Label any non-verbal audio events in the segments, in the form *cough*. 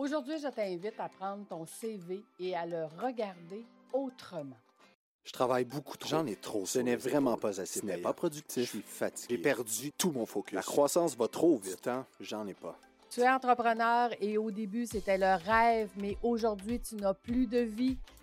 Aujourd'hui, je t'invite à prendre ton CV et à le regarder autrement. Je travaille beaucoup trop. J'en ai trop. Ce n'est vraiment pas assez Ce n'est pas productif. Je suis fatigué. J'ai perdu tout mon focus. La croissance va trop vite. temps, j'en ai pas. Tu es entrepreneur et au début, c'était le rêve, mais aujourd'hui, tu n'as plus de vie.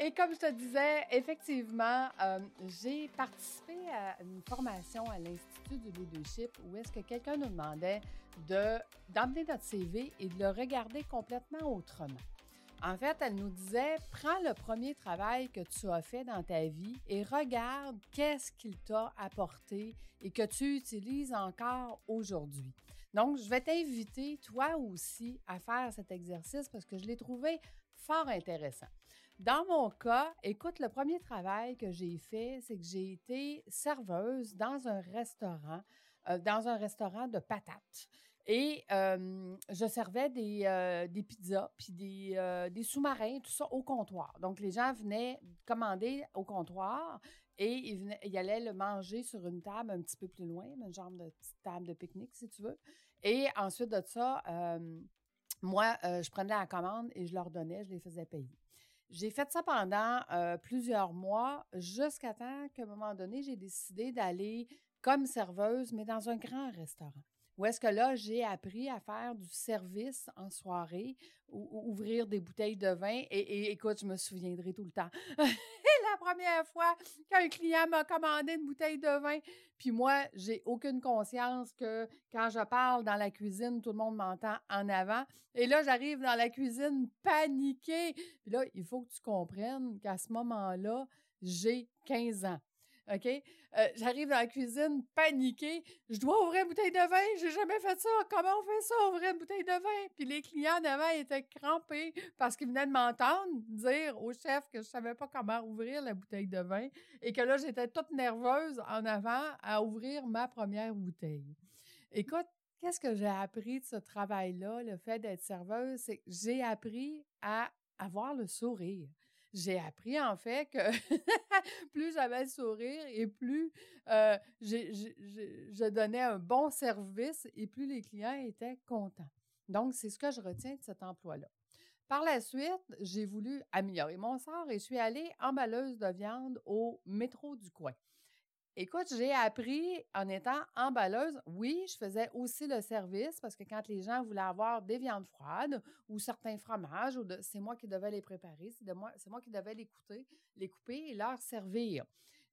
Et comme je te disais, effectivement, euh, j'ai participé à une formation à l'Institut du leadership où est-ce que quelqu'un nous demandait de, d'emmener notre CV et de le regarder complètement autrement. En fait, elle nous disait, prends le premier travail que tu as fait dans ta vie et regarde qu'est-ce qu'il t'a apporté et que tu utilises encore aujourd'hui. Donc, je vais t'inviter, toi aussi, à faire cet exercice parce que je l'ai trouvé fort intéressant. Dans mon cas, écoute, le premier travail que j'ai fait, c'est que j'ai été serveuse dans un restaurant, euh, dans un restaurant de patates. Et je servais des, euh, pizzas, puis des, euh, des sous-marins, tout ça au comptoir. Donc, les gens venaient commander au comptoir et ils, venaient, allaient le manger sur une table un petit peu plus loin, une genre de petite table de pique-nique, si tu veux. Et ensuite de ça, moi, je prenais la commande et je leur donnais, je les faisais payer. J'ai fait ça pendant euh, plusieurs mois, jusqu'à temps qu'à un moment donné, j'ai décidé d'aller comme serveuse, mais dans un grand restaurant. Où est-ce que là, j'ai appris à faire du service en soirée, ou, ou ouvrir des bouteilles de vin. Et écoute, je me souviendrai tout le temps. *laughs* la première fois qu'un client m'a commandé une bouteille de vin, puis moi, j'ai aucune conscience que quand je parle dans la cuisine, tout le monde m'entend en avant. Et là, j'arrive dans la cuisine paniquée. Puis là, il faut que tu comprennes qu'à ce moment-là, j'ai 15 ans. OK? Euh, j'arrive dans la cuisine paniquée. Je dois ouvrir une bouteille de vin. J'ai jamais fait ça. Comment on fait ça, ouvrir une bouteille de vin? Puis les clients d'avant étaient crampés parce qu'ils venaient de m'entendre dire au chef que je savais pas comment ouvrir la bouteille de vin et que là, j'étais toute nerveuse en avant à ouvrir ma première bouteille. Écoute, qu'est-ce que j'ai appris de ce travail-là, le fait d'être serveuse? C'est que j'ai appris à avoir le sourire. J'ai appris en fait que *laughs* plus j'avais le sourire et plus euh, je donnais un bon service et plus les clients étaient contents. Donc, c'est ce que je retiens de cet emploi-là. Par la suite, j'ai voulu améliorer mon sort et je suis allée emballeuse de viande au métro du coin. Écoute, j'ai appris en étant emballeuse, oui, je faisais aussi le service parce que quand les gens voulaient avoir des viandes froides ou certains fromages, c'est moi qui devais les préparer, c'est moi, qui devais les couper, les couper et leur servir.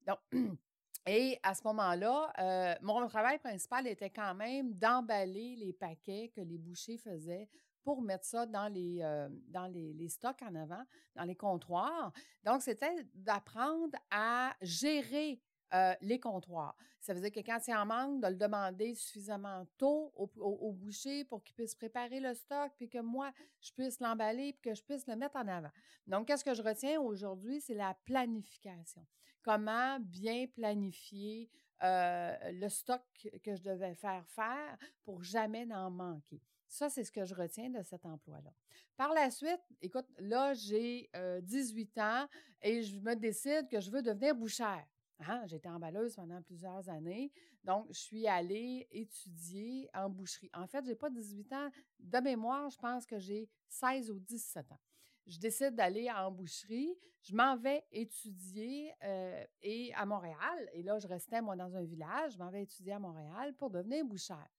Donc, *clears throat* et à ce moment-là, euh, mon travail principal était quand même d'emballer les paquets que les bouchers faisaient pour mettre ça dans les, euh, dans les stocks en avant, dans les comptoirs. Donc, c'était d'apprendre à gérer euh, les comptoirs. Ça veut dire que quand il en manque, de le demander suffisamment tôt au, boucher pour qu'il puisse préparer le stock, puis que moi, je puisse l'emballer, puis que je puisse le mettre en avant. Donc, qu'est-ce que je retiens aujourd'hui? C'est la planification. Comment bien planifier euh, le stock que je devais faire faire pour jamais n'en manquer? Ça, c'est ce que je retiens de cet emploi-là. Par la suite, écoute, là, j'ai euh, 18 ans et je me décide que je veux devenir bouchère. Hein, J'étais emballeuse pendant plusieurs années, donc je suis allée étudier en boucherie. En fait, j'ai pas 18 ans de mémoire, je pense que j'ai 16 ou 17 ans. Je décide d'aller en boucherie, je m'en vais étudier euh, et à Montréal, et là je restais moi dans un village, je m'en vais étudier à Montréal pour devenir bouchère.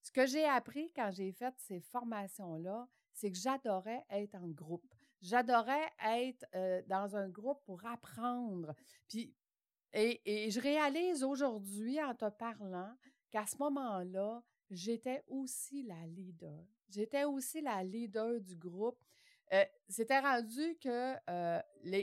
Ce que j'ai appris quand j'ai fait ces formations-là, c'est que j'adorais être en groupe. J'adorais être euh, dans un groupe pour apprendre. Puis et, je réalise aujourd'hui, en te parlant, qu'à ce moment-là, j'étais aussi la leader. J'étais aussi la leader du groupe. Euh, C'était rendu que euh,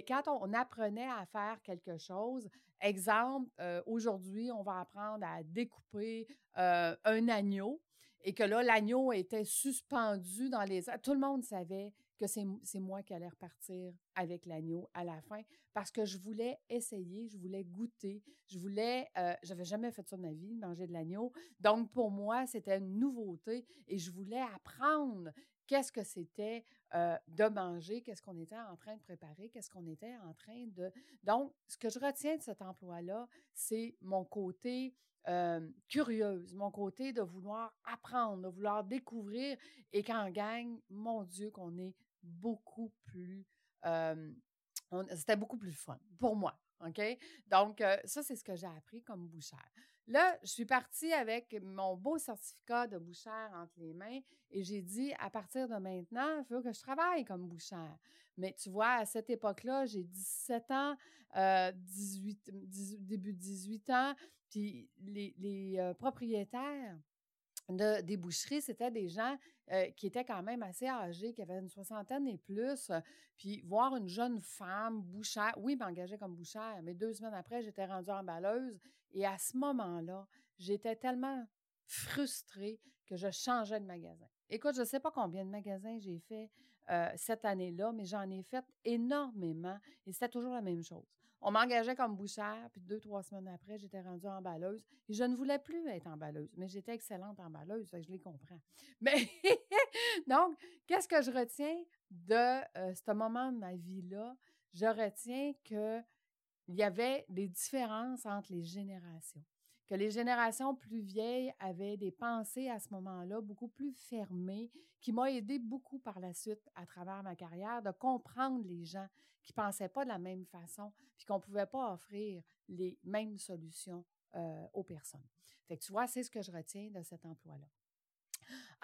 quand on, apprenait à faire quelque chose, exemple, euh, aujourd'hui, on va apprendre à découper un agneau et que là, l'agneau était suspendu dans les. Tout le monde savait que c'est moi qui allais repartir avec l'agneau à la fin parce que je voulais essayer, je voulais goûter, je voulais, euh, j'avais jamais fait ça de ma vie, manger de l'agneau. Donc, pour moi, c'était une nouveauté et je voulais apprendre qu'est-ce que c'était de manger, qu'est-ce qu'on était en train de préparer, qu'est-ce qu'on était en train de... Donc, ce que je retiens de cet emploi-là, c'est mon côté curieuse, mon côté de vouloir apprendre, de vouloir découvrir et qu'en gagne, mon Dieu, qu'on est beaucoup plus... C'était beaucoup plus fun pour moi. OK? Donc, ça, c'est ce que j'ai appris comme bouchère. Là, je suis partie avec mon beau certificat de bouchère entre les mains et j'ai dit, à partir de maintenant, il faut que je travaille comme bouchère. Mais tu vois, à cette époque-là, j'ai 17 ans, 18, début 18 ans, puis les, euh, propriétaires de, des boucheries, c'était des gens euh, qui étaient quand même assez âgés, qui avaient une soixantaine et plus. puis voir une jeune femme bouchère, oui, m'engager comme bouchère, mais deux semaines après, j'étais rendue emballeuse et à ce moment-là, j'étais tellement frustrée que je changeais de magasin. Écoute, je ne sais pas combien de magasins j'ai fait euh, cette année-là, mais j'en ai fait énormément et c'était toujours la même chose. On m'engageait comme bouchère, puis deux, trois semaines après, j'étais rendue emballeuse. Et je ne voulais plus être emballeuse, mais j'étais excellente emballeuse, je les comprends. *laughs* Mais *laughs* donc, qu'est-ce que je retiens de euh, ce moment de ma vie-là? Je retiens que il y avait des différences entre les générations. Que les générations plus vieilles avaient des pensées à ce moment-là beaucoup plus fermées, qui m'ont aidé beaucoup par la suite à travers ma carrière de comprendre les gens qui ne pensaient pas de la même façon, puis qu'on ne pouvait pas offrir les mêmes solutions euh, aux personnes. Tu vois, c'est ce que je retiens de cet emploi-là.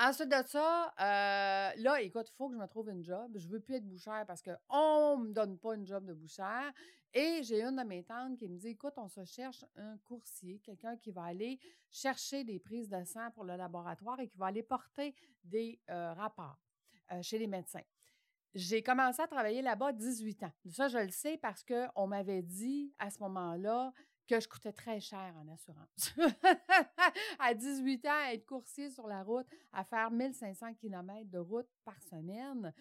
Ensuite de ça, euh, là, écoute, il faut que je me trouve une job. Je veux plus être bouchère parce qu'on ne me donne pas une job de bouchère. Et j'ai une de mes tantes qui me dit Écoute, on se cherche un coursier, quelqu'un qui va aller chercher des prises de sang pour le laboratoire et qui va aller porter des euh, rapports euh, chez les médecins. J'ai commencé à travailler là-bas à 18 ans. Ça, je le sais parce qu'on m'avait dit à ce moment-là que je coûtais très cher en assurance. *laughs* à 18 ans, être coursier sur la route, à faire 1500 km de route par semaine.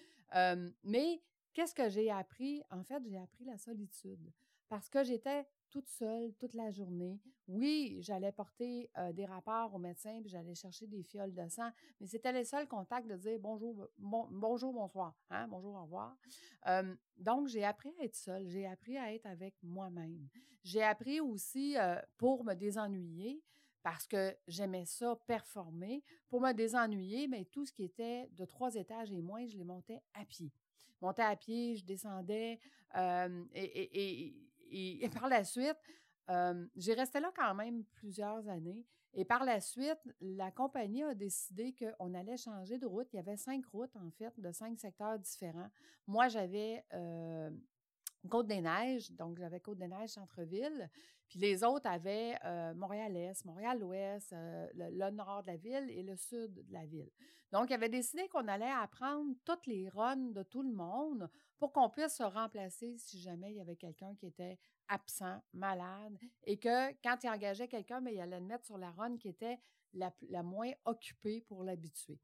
Mais qu'est-ce que j'ai appris? En fait, j'ai appris la solitude parce que j'étais toute seule toute la journée. Oui, j'allais porter des rapports au médecin, puis j'allais chercher des fioles de sang, mais c'était les seuls contacts de dire bonjour, bonjour, bonsoir, hein, bonjour, au revoir. donc, j'ai appris à être seule, j'ai appris à être avec moi-même. J'ai appris aussi pour me désennuyer, parce que j'aimais ça performer. Pour me désennuyer, mais tout ce qui était de trois étages et moins, je les montais à pied. Montais à pied, je descendais et, et, *laughs* par la suite, j'ai resté là quand même plusieurs années. Et par la suite, la compagnie a décidé qu'on allait changer de route. Il y avait cinq routes, en fait, de cinq secteurs différents. Moi, j'avais Côte-des-Neiges, donc j'avais Côte-des-Neiges, centre-ville. Puis les autres avaient Montréal-Est, Montréal-Ouest, le, nord de la ville et le sud de la ville. Donc, il avait décidé qu'on allait apprendre toutes les runs de tout le monde pour qu'on puisse se remplacer si jamais il y avait quelqu'un qui était absent, malade, et que quand il engageait quelqu'un, mais il allait le mettre sur la run qui était la, moins occupée pour l'habituer.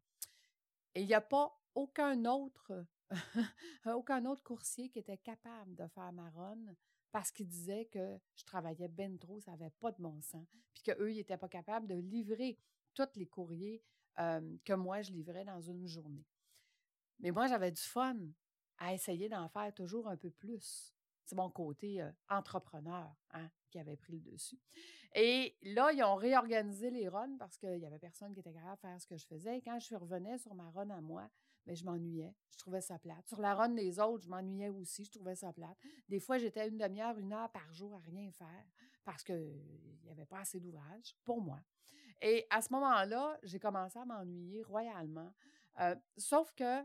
Et il n'y a pas aucun autre, *laughs* aucun autre coursier qui était capable de faire ma run parce qu'il disait que je travaillais bien trop, ça n'avait pas de bon sens, puis qu'eux, ils n'étaient pas capables de livrer tous les courriers que moi, je livrais dans une journée. Mais moi, j'avais du fun à essayer d'en faire toujours un peu plus. C'est mon côté entrepreneur hein, qui avait pris le dessus. Et là, ils ont réorganisé les runs parce qu'il n'y avait personne qui était capable de faire ce que je faisais. Quand je revenais sur ma run à moi, mais je m'ennuyais. Je trouvais ça plate. Sur la run des autres, je m'ennuyais aussi. Je trouvais ça plate. Des fois, j'étais une demi-heure, une heure par jour à rien faire parce qu'il n'y avait pas assez d'ouvrage pour moi. Et à ce moment-là, j'ai commencé à m'ennuyer royalement. Euh, sauf que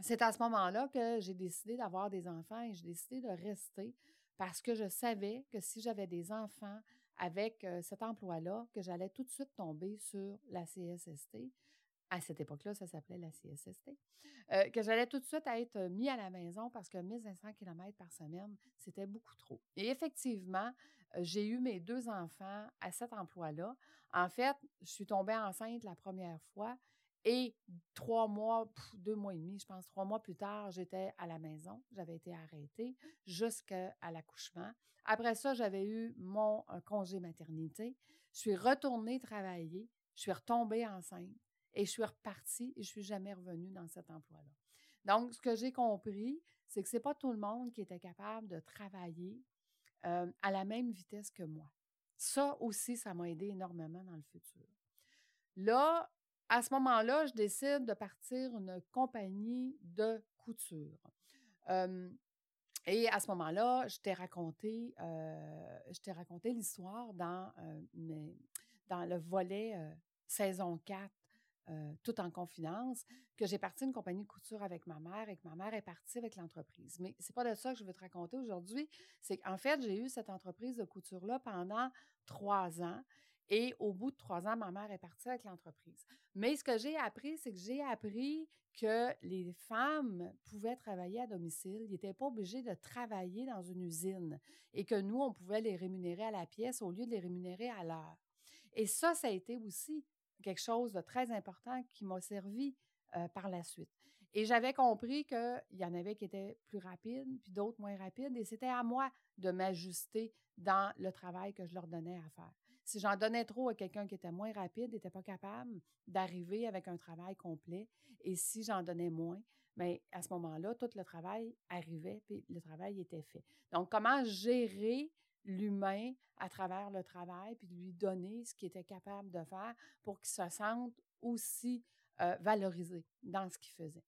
c'est à ce moment-là que j'ai décidé d'avoir des enfants et j'ai décidé de rester parce que je savais que si j'avais des enfants avec cet emploi-là, que j'allais tout de suite tomber sur la CSST à cette époque-là, ça s'appelait la CSST, que j'allais tout de suite être mis à la maison parce que 1500 km par semaine, c'était beaucoup trop. Et effectivement, j'ai eu mes deux enfants à cet emploi-là. En fait, je suis tombée enceinte la première fois Et trois mois, deux mois et demi, je pense, trois mois plus tard, j'étais à la maison. J'avais été arrêtée jusqu'à l'accouchement. Après ça, j'avais eu mon congé maternité. Je suis retournée travailler. Je suis retombée enceinte et je suis repartie et je suis jamais revenue dans cet emploi-là. Donc, ce que j'ai compris, c'est que c'est pas tout le monde qui était capable de travailler à la même vitesse que moi. Ça aussi, ça m'a aidé énormément dans le futur. Là, à ce moment-là, je décide de partir une compagnie de couture. et à ce moment-là, je t'ai raconté, euh, raconté l'histoire dans, dans le volet saison 4 tout en confidence, que j'ai parti une compagnie de couture avec ma mère et que ma mère est partie avec l'entreprise. Mais c'est pas de ça que je veux te raconter aujourd'hui. C'est qu'en fait, j'ai eu cette entreprise de couture-là pendant trois ans et au bout de trois ans, ma mère est partie avec l'entreprise. Mais ce que j'ai appris, c'est que j'ai appris que les femmes pouvaient travailler à domicile. Ils n'étaient pas obligés de travailler dans une usine et que nous, on pouvait les rémunérer à la pièce au lieu de les rémunérer à l'heure. Et ça, ça a été aussi quelque chose de très important qui m'a servi euh, par la suite. Et j'avais compris qu'il y en avait qui étaient plus rapides, puis d'autres moins rapides, et c'était à moi de m'ajuster dans le travail que je leur donnais à faire. Si j'en donnais trop à quelqu'un qui était moins rapide, n'était pas capable d'arriver avec un travail complet. Et si j'en donnais moins, mais ben, à ce moment-là, tout le travail arrivait, puis le travail était fait. Donc, comment gérer l'humain à travers le travail, puis lui donner ce qu'il était capable de faire pour qu'il se sente aussi euh, valorisé dans ce qu'il faisait?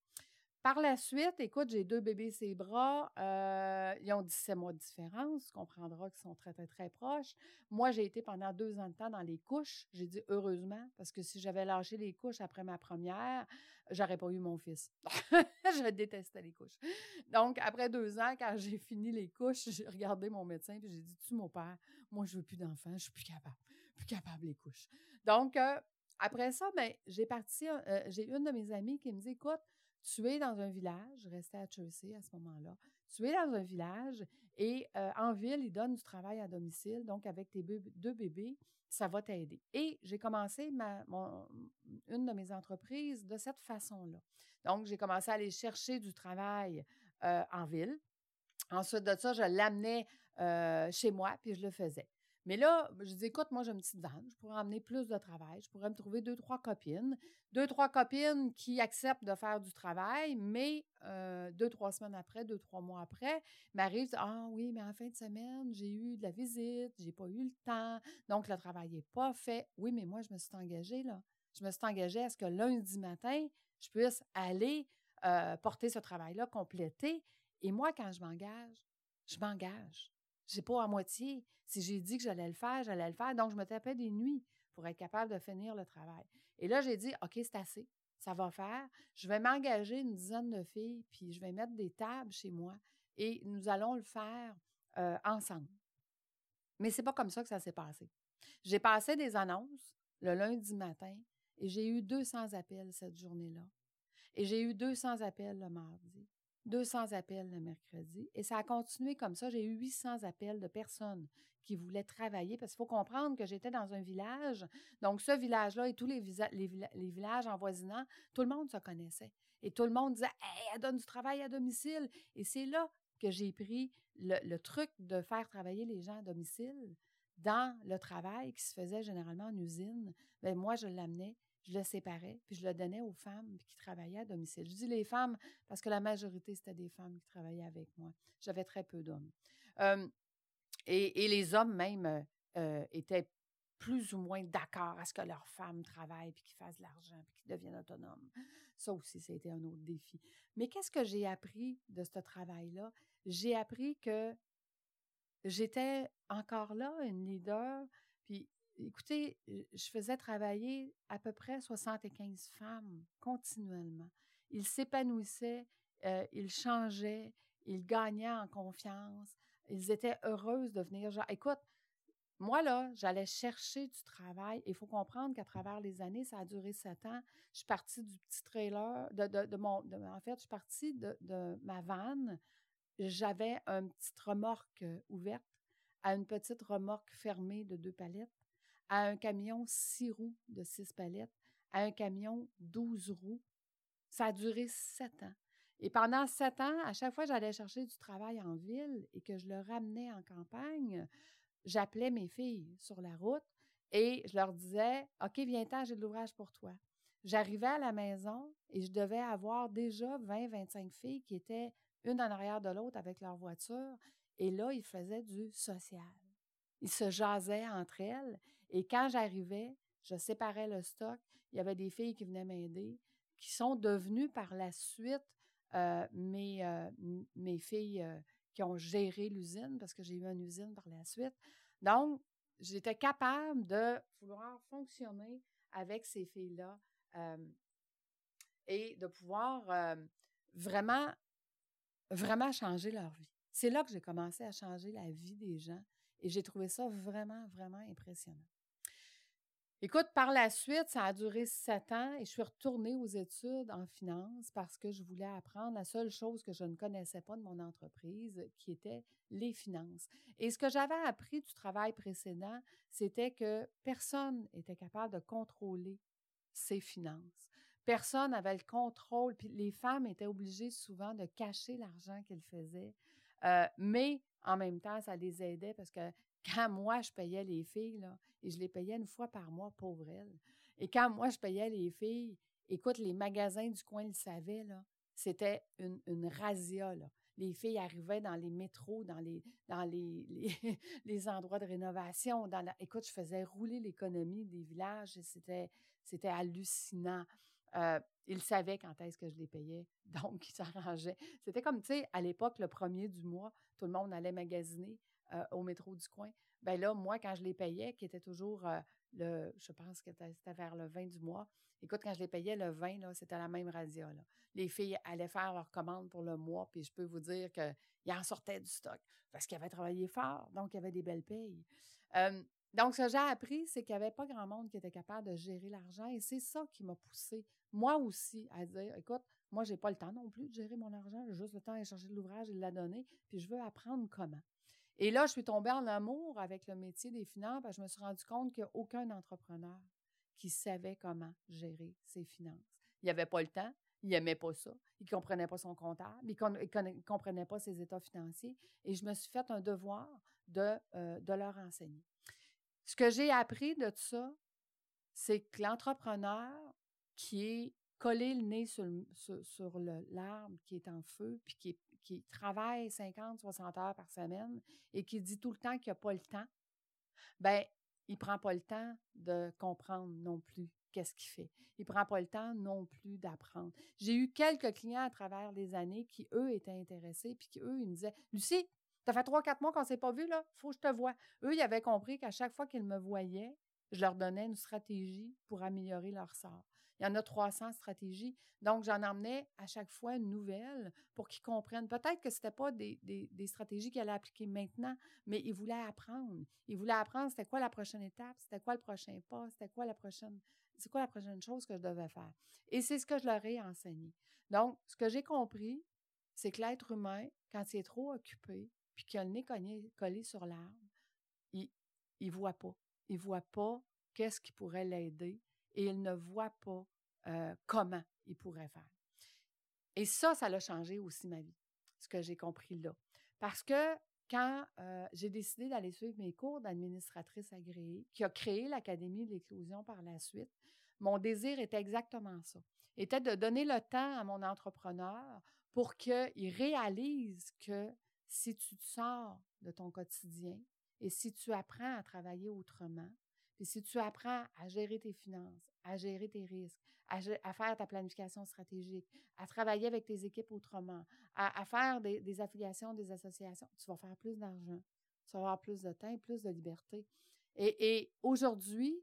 Par la suite, écoute, j'ai deux bébés ses bras. Euh, ils ont 17 mois de différence. Tu comprendras qu'ils sont très, très, très proches. Moi, j'ai été pendant deux ans de temps dans les couches. J'ai dit heureusement, parce que si j'avais lâché les couches après ma première, j'aurais pas eu mon fils. *laughs* je détestais les couches. Donc, après deux ans, quand j'ai fini les couches, j'ai regardé mon médecin et j'ai dit Tu, mon père, moi, je veux plus d'enfants, je suis plus capable. Plus capable les couches. Donc, euh, après ça, ben, j'ai parti, euh, j'ai une de mes amies qui me dit Écoute, tu es dans un village, je restais à Chelsea à ce moment-là, tu es dans un village et euh, en ville, ils donnent du travail à domicile, donc avec tes deux bébés, ça va t'aider. Et j'ai commencé une de mes entreprises de cette façon-là. Donc, j'ai commencé à aller chercher du travail euh, en ville. Ensuite de ça, je l'amenais euh, chez moi, puis je le faisais. Mais là, je dis, écoute, moi, j'ai une petite vanne, je pourrais emmener plus de travail, je pourrais me trouver deux, trois copines, deux, trois copines qui acceptent de faire du travail, mais euh, deux, trois semaines après, deux, trois mois après, m'arrive, ah oui, mais en fin de semaine, j'ai eu de la visite, j'ai pas eu le temps, donc le travail n'est pas fait. Oui, mais moi, je me suis engagée, là. Je me suis engagée à ce que lundi matin, je puisse aller euh, porter ce travail-là, compléter. Et moi, quand je m'engage, je m'engage. Je pas à moitié. Si j'ai dit que j'allais le faire, j'allais le faire. Donc, je me tapais des nuits pour être capable de finir le travail. Et là, j'ai dit, OK, c'est assez. Ça va faire. Je vais m'engager une dizaine de filles, puis je vais mettre des tables chez moi et nous allons le faire euh, ensemble. Mais c'est pas comme ça que ça s'est passé. J'ai passé des annonces le lundi matin et j'ai eu 200 appels cette journée-là. Et j'ai eu 200 appels le mardi. 200 appels le mercredi. Et ça a continué comme ça. J'ai eu 800 appels de personnes qui voulaient travailler parce qu'il faut comprendre que j'étais dans un village. Donc, ce village-là et tous les, les, villages envoisinants, tout le monde se connaissait. Et tout le monde disait Hey, elle donne du travail à domicile. Et c'est là que j'ai pris le, truc de faire travailler les gens à domicile dans le travail qui se faisait généralement en usine. Bien, moi, je l'amenais je le séparais, puis je le donnais aux femmes qui travaillaient à domicile. Je dis les femmes parce que la majorité, c'était des femmes qui travaillaient avec moi. J'avais très peu d'hommes. et, les hommes même euh, euh, étaient plus ou moins d'accord à ce que leurs femmes travaillent, puis qu'ils fassent de l'argent, puis qu'ils deviennent autonomes. Ça aussi, ça a été un autre défi. Mais qu'est-ce que j'ai appris de ce travail-là? J'ai appris que j'étais encore là, une leader, puis écoutez, je faisais travailler à peu près 75 femmes continuellement. Ils s'épanouissaient, euh, ils changeaient, ils gagnaient en confiance, ils étaient heureuses de venir. Écoute, moi, là, j'allais chercher du travail. Il faut comprendre qu'à travers les années, ça a duré sept ans. Je suis partie du petit trailer, de, mon. en fait, je suis partie de, de ma vanne. J'avais une petite remorque ouverte à une petite remorque fermée de deux palettes à un camion six roues de six palettes, à un camion 12 roues. Ça a duré sept ans. Et pendant sept ans, à chaque fois que j'allais chercher du travail en ville et que je le ramenais en campagne, j'appelais mes filles sur la route et je leur disais OK, viens-t'en, j'ai de l'ouvrage pour toi. J'arrivais à la maison et je devais avoir déjà 20-25 filles qui étaient une en arrière de l'autre avec leur voiture. Et là, ils faisaient du social. Ils se jasaient entre elles. Et quand j'arrivais, je séparais le stock. Il y avait des filles qui venaient m'aider, qui sont devenues par la suite euh, mes, euh, mes filles euh, qui ont géré l'usine, parce que j'ai eu une usine par la suite. Donc, j'étais capable de vouloir fonctionner avec ces filles-là et de pouvoir vraiment, vraiment changer leur vie. C'est là que j'ai commencé à changer la vie des gens et j'ai trouvé ça vraiment, vraiment impressionnant. Écoute, par la suite, ça a duré sept ans et je suis retournée aux études en finance parce que je voulais apprendre la seule chose que je ne connaissais pas de mon entreprise, qui était les finances. Et ce que j'avais appris du travail précédent, c'était que personne n'était capable de contrôler ses finances. Personne n'avait le contrôle, puis les femmes étaient obligées souvent de cacher l'argent qu'elles faisaient. Euh, mais en même temps, ça les aidait parce que quand moi, je payais les filles, là, et je les payais une fois par mois, pauvre elles. Et quand moi, je payais les filles, écoute, les magasins du coin le savaient, là, c'était une, une razzia, là. Les filles arrivaient dans les métros, dans les, dans les, les, *laughs* endroits de rénovation. Dans la, écoute, je faisais rouler l'économie des villages c'était, c'était hallucinant. Euh, ils savaient quand est-ce que je les payais, *laughs* donc ils s'arrangeaient. C'était comme, tu sais, à l'époque, le premier du mois, tout le monde allait magasiner. Euh, au métro du coin. Ben là, moi, quand je les payais, qui était toujours euh, le, je pense que c'était vers le 20 du mois, écoute, quand je les payais le 20, là, c'était la même radio. Là. Les filles allaient faire leur commande pour le mois, puis je peux vous dire qu'ils en sortaient du stock parce qu'ils avaient travaillé fort, donc il y avait des belles payes. donc, ce que j'ai appris, c'est qu'il n'y avait pas grand monde qui était capable de gérer l'argent et c'est ça qui m'a poussé, moi aussi, à dire, écoute, moi, je n'ai pas le temps non plus de gérer mon argent, j'ai juste le temps de chercher de l'ouvrage et de la donner, puis je veux apprendre comment. Et là, je suis tombée en amour avec le métier des finances parce que je me suis rendu compte qu'il entrepreneur qui savait comment gérer ses finances. Il avait pas le temps, il n'aimait pas ça, il ne comprenait pas son comptable, il ne comprenait pas ses états financiers et je me suis fait un devoir de, euh, de leur enseigner. Ce que j'ai appris de tout ça, c'est que l'entrepreneur qui est collé le nez sur, sur, l'arbre qui est en feu, puis qui, travaille 50, 60 heures par semaine et qui dit tout le temps qu'il n'a pas le temps, ben il prend pas le temps de comprendre non plus qu'est-ce qu'il fait. Il prend pas le temps non plus d'apprendre. J'ai eu quelques clients à travers les années qui, eux, étaient intéressés, puis qui, eux, ils me disaient Lucie, ça fait trois, quatre mois qu'on ne s'est pas vu, là, faut que je te vois. Eux, ils avaient compris qu'à chaque fois qu'ils me voyaient, je leur donnais une stratégie pour améliorer leur sort. Il y en a 300 stratégies. Donc, j'en emmenais à chaque fois une nouvelle pour qu'ils comprennent. Peut-être que ce n'était pas des, stratégies qu'ils allaient appliquer maintenant, mais ils voulaient apprendre. Ils voulaient apprendre c'était quoi la prochaine étape, c'était quoi le prochain pas, c'était quoi la prochaine, c'est quoi la prochaine chose que je devais faire. Et c'est ce que je leur ai enseigné. Donc, ce que j'ai compris, c'est que l'être humain, quand il est trop occupé, puis qu'il a le nez collé, sur l'arbre, il ne voit pas. Il ne voit pas qu'est-ce qui pourrait l'aider et il ne voit pas comment il pourrait faire. Et ça, ça a changé aussi ma vie, ce que j'ai compris là. Parce que quand j'ai décidé d'aller suivre mes cours d'administratrice agréée, qui a créé l'Académie de l'éclosion par la suite, mon désir était exactement ça. Était de donner le temps à mon entrepreneur pour qu'il réalise que si tu te sors de ton quotidien et si tu apprends à travailler autrement, puis si tu apprends à gérer tes finances, à gérer tes risques, à, faire ta planification stratégique, à travailler avec tes équipes autrement, à, faire des, affiliations, des associations, tu vas faire plus d'argent, tu vas avoir plus de temps, plus de liberté. Et, aujourd'hui,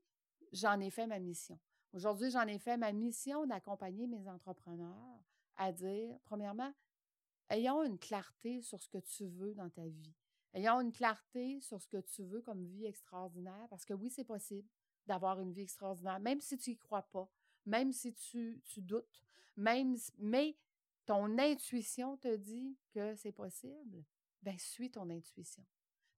j'en ai fait ma mission. Aujourd'hui, j'en ai fait ma mission d'accompagner mes entrepreneurs à dire, premièrement, ayons une clarté sur ce que tu veux dans ta vie. Ayons une clarté sur ce que tu veux comme vie extraordinaire, parce que oui, c'est possible d'avoir une vie extraordinaire, même si tu n'y crois pas, même si tu, doutes, mais ton intuition te dit que c'est possible, ben suis ton intuition.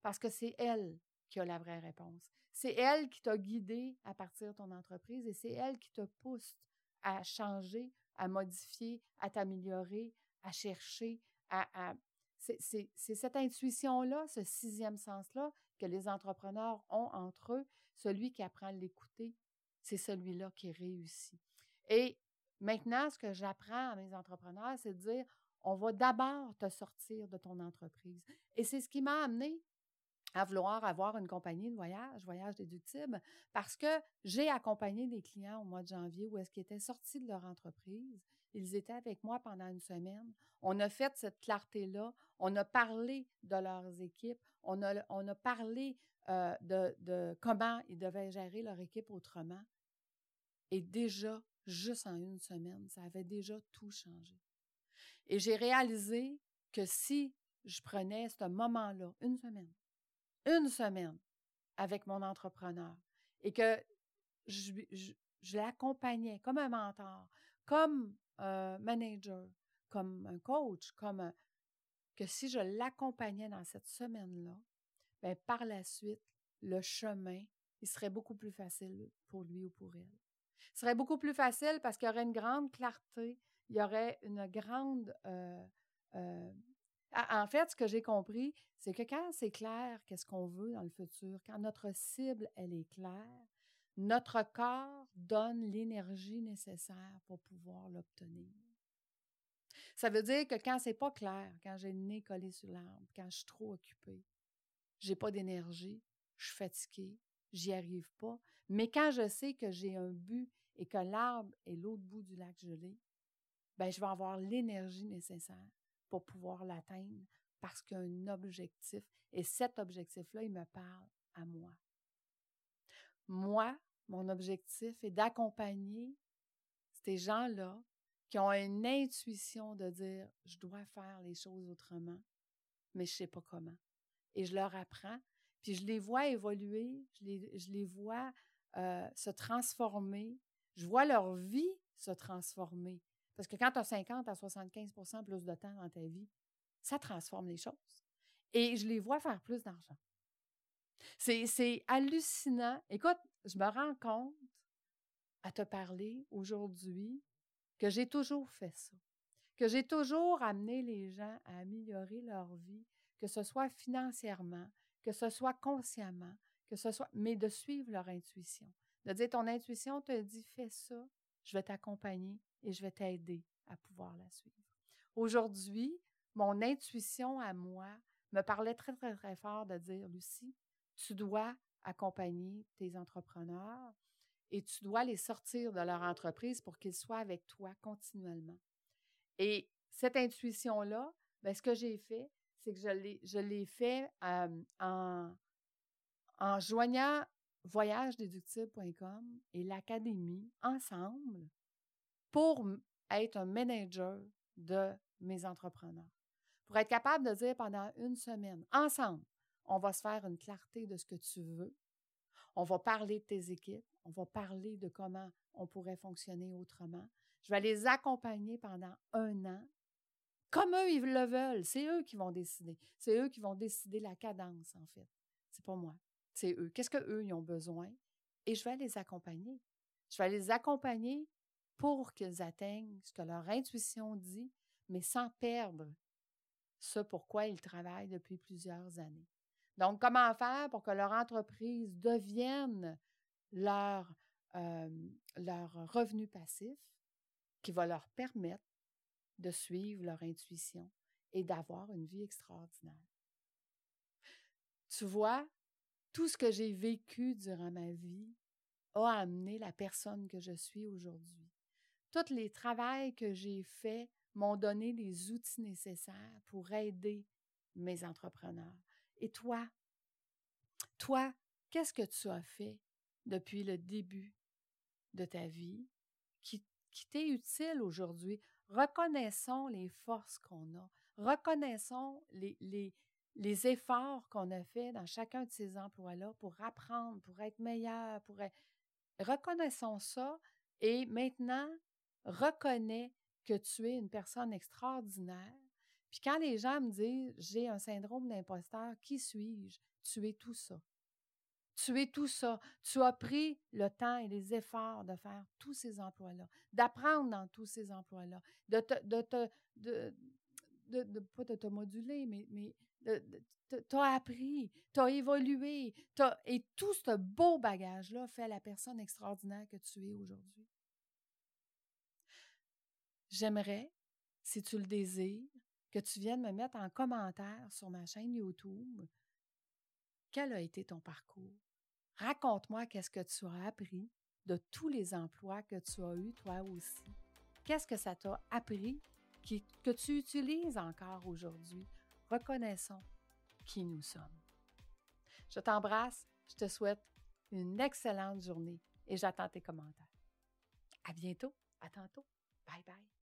Parce que c'est elle qui a la vraie réponse. C'est elle qui t'a guidé à partir de ton entreprise et c'est elle qui te pousse à changer, à modifier, à t'améliorer, à chercher, à... C'est cette intuition-là, ce sixième sens-là que les entrepreneurs ont entre eux. Celui qui apprend à l'écouter, c'est celui-là qui réussit. Et maintenant, ce que j'apprends à mes entrepreneurs, c'est de dire, on va d'abord te sortir de ton entreprise. Et c'est ce qui m'a amené à vouloir avoir une compagnie de voyage, Voyage déductible, parce que j'ai accompagné des clients au mois de janvier où est-ce qu'ils étaient sortis de leur entreprise. Ils étaient avec moi pendant une semaine. On a fait cette clarté-là. On a parlé de leurs équipes. On a, parlé euh, de comment ils devaient gérer leur équipe autrement. Et déjà, juste en une semaine, ça avait déjà tout changé. Et j'ai réalisé que si je prenais ce moment-là, une semaine, une semaine avec mon entrepreneur et que je, l'accompagnais comme un mentor, comme un manager, comme un coach, comme que si je l'accompagnais dans cette semaine-là, ben par la suite, le chemin, il serait beaucoup plus facile pour lui ou pour elle. Ce serait beaucoup plus facile parce qu'il y aurait une grande clarté, il y aurait une grande euh, euh, en fait, ce que j'ai compris, c'est que quand c'est clair qu'est-ce qu'on veut dans le futur, quand notre cible, elle est claire, notre corps donne l'énergie nécessaire pour pouvoir l'obtenir. Ça veut dire que quand c'est pas clair, quand j'ai le nez collé sur l'arbre, quand je suis trop occupée, j'ai pas d'énergie, je suis fatiguée, j'y arrive pas. Mais quand je sais que j'ai un but et que l'arbre est l'autre bout du lac gelé, ben je vais avoir l'énergie nécessaire pour pouvoir l'atteindre parce qu'il y a un objectif et cet objectif-là, il me parle à moi. Moi, mon objectif est d'accompagner ces gens-là qui ont une intuition de dire je dois faire les choses autrement, mais je sais pas comment. Et je leur apprends, puis je les vois évoluer, je les, je les vois euh, se transformer, je vois leur vie se transformer. Parce que quand tu as 50 à 75% plus de temps dans ta vie, ça transforme les choses. Et je les vois faire plus d'argent. C'est hallucinant. Écoute, je me rends compte à te parler aujourd'hui que j'ai toujours fait ça, que j'ai toujours amené les gens à améliorer leur vie, que ce soit financièrement, que ce soit consciemment, que ce soit, mais de suivre leur intuition. De dire, ton intuition te dit, fais ça, je vais t'accompagner, et je vais t'aider à pouvoir la suivre. Aujourd'hui, mon intuition à moi me parlait très, très, très fort de dire, Lucie, tu dois accompagner tes entrepreneurs et tu dois les sortir de leur entreprise pour qu'ils soient avec toi continuellement. Et cette intuition-là, ben, ce que j'ai fait, c'est que je l'ai fait en, en joignant voyagedéductible.com et l'académie ensemble pour être un manager de mes entrepreneurs. Pour être capable de dire pendant une semaine, ensemble, on va se faire une clarté de ce que tu veux. On va parler de tes équipes. On va parler de comment on pourrait fonctionner autrement. Je vais les accompagner pendant un an. Comme eux, ils le veulent. C'est eux qui vont décider. C'est eux qui vont décider la cadence, en fait. C'est pas moi. C'est eux. Qu'est-ce qu'eux, ils ont besoin? Et je vais les accompagner. Je vais les accompagner pour qu'ils atteignent ce que leur intuition dit, mais sans perdre ce pourquoi ils travaillent depuis plusieurs années. Donc, comment faire pour que leur entreprise devienne leur, revenu passif qui va leur permettre de suivre leur intuition et d'avoir une vie extraordinaire? Tu vois, tout ce que j'ai vécu durant ma vie a amené la personne que je suis aujourd'hui tous les travails que j'ai faits m'ont donné les outils nécessaires pour aider mes entrepreneurs. Et toi, toi, qu'est-ce que tu as fait depuis le début de ta vie qui, t'est utile aujourd'hui? Reconnaissons les forces qu'on a. Reconnaissons les, les, les efforts qu'on a faits dans chacun de ces emplois-là pour apprendre, pour être meilleur, pour être... Reconnaissons ça et maintenant, reconnais que tu es une personne extraordinaire. Puis quand les gens me disent j'ai un syndrome d'imposteur, qui suis-je? Tu es tout ça. Tu es tout ça. Tu as pris le temps et les efforts de faire tous ces emplois-là, d'apprendre dans tous ces emplois-là, de te, de de, pas de te moduler, mais, mais tu as appris, tu as évolué, et tout ce beau bagage-là fait la personne extraordinaire que tu es aujourd'hui. J'aimerais, si tu le désires, que tu viennes me mettre en commentaire sur ma chaîne YouTube quel a été ton parcours? Raconte-moi qu'est-ce que tu as appris de tous les emplois que tu as eus toi aussi. Qu'est-ce que ça t'a appris que tu utilises encore aujourd'hui? Reconnaissons qui nous sommes. Je t'embrasse, je te souhaite une excellente journée et j'attends tes commentaires. À bientôt, à tantôt. Bye bye.